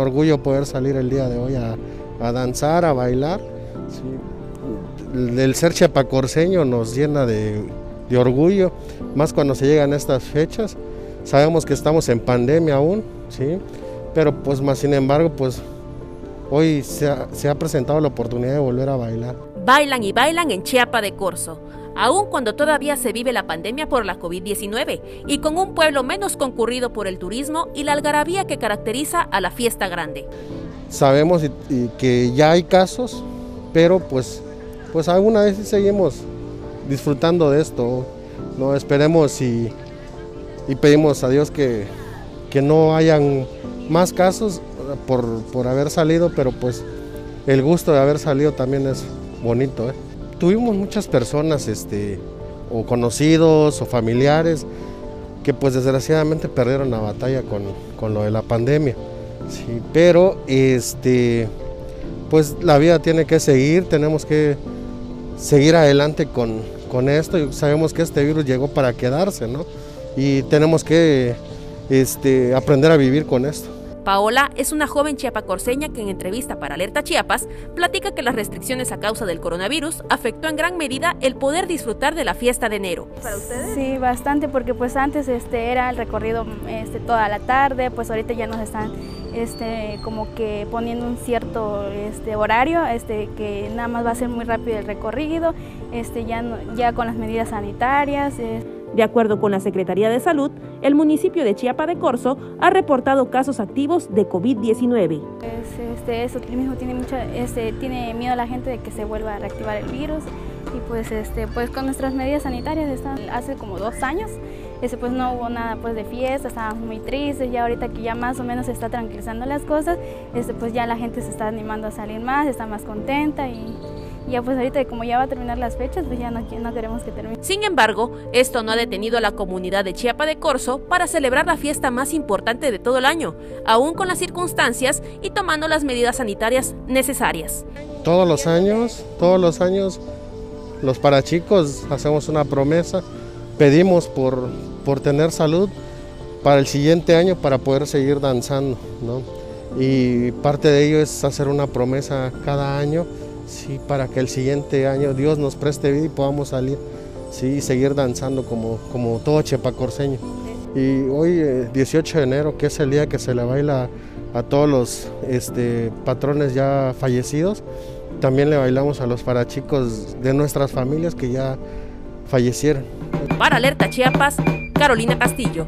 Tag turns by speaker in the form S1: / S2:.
S1: orgullo poder salir el día de hoy a, danzar, a bailar. El ser chiapacorseño nos llena de, de orgullo, más cuando se llegan estas fechas. Sabemos que estamos en pandemia aún, ¿sí? pero pues más sin embargo, pues hoy se ha, presentado la oportunidad de volver a bailar.
S2: Bailan y bailan en Chiapa de Corzo, aun cuando todavía se vive la pandemia por la COVID-19 y con un pueblo menos concurrido por el turismo y la algarabía que caracteriza a la fiesta grande.
S1: Sabemos que ya hay casos, pero pues, pues alguna vez seguimos disfrutando de esto. No esperemos y, y pedimos a Dios que, que no hayan más casos por, haber salido, pero pues el gusto de haber salido también es bonito. ¿eh? Tuvimos muchas personas, este, o conocidos o familiares, que pues desgraciadamente perdieron la batalla con, lo de la pandemia. Sí, pero este, pues la vida tiene que seguir, tenemos que seguir adelante con, con esto sabemos que este virus llegó para quedarse, ¿no? Y tenemos que este, aprender a vivir con esto.
S2: Paola es una joven chiapacorseña que en entrevista para Alerta Chiapas platica que las restricciones a causa del coronavirus afectó en gran medida el poder disfrutar de la fiesta de enero.
S3: ¿Para ustedes? Sí, bastante, porque pues antes este, era el recorrido este, toda la tarde, pues ahorita ya nos están este, como que poniendo un cierto este, horario, este, que nada más va a ser muy rápido el recorrido, este, ya, ya con las medidas sanitarias.
S2: De acuerdo con la Secretaría de Salud, el municipio de Chiapa de Corzo ha reportado casos activos de COVID-19.
S3: Este, eso mismo tiene, mucha, este, tiene miedo a la gente de que se vuelva a reactivar el virus y pues, este, pues con nuestras medidas sanitarias están, hace como dos años ese, pues no hubo nada pues de fiesta, estábamos muy tristes, ya ahorita que ya más o menos se está tranquilizando las cosas, este, pues ya la gente se está animando a salir más, está más contenta y, ya pues ahorita como ya va a terminar las fechas, pues ya no, no queremos que termine.
S2: Sin embargo, esto no ha detenido a la comunidad de Chiapa de Corzo para celebrar la fiesta más importante de todo el año, aún con las circunstancias y tomando las medidas sanitarias necesarias.
S1: Todos los años, todos los años, los parachicos hacemos una promesa, pedimos por, por tener salud para el siguiente año para poder seguir danzando. Y parte de ello es hacer una promesa cada año sí, para que el siguiente año Dios nos preste vida y podamos salir sí, y seguir danzando como, como todo chepacorseño. Y hoy, 18 eh, de enero, que es el día que se le baila a todos los este, patrones ya fallecidos, también le bailamos a los parachicos de nuestras familias que ya fallecieron.
S2: Para Alerta Chiapas, Carolina Castillo.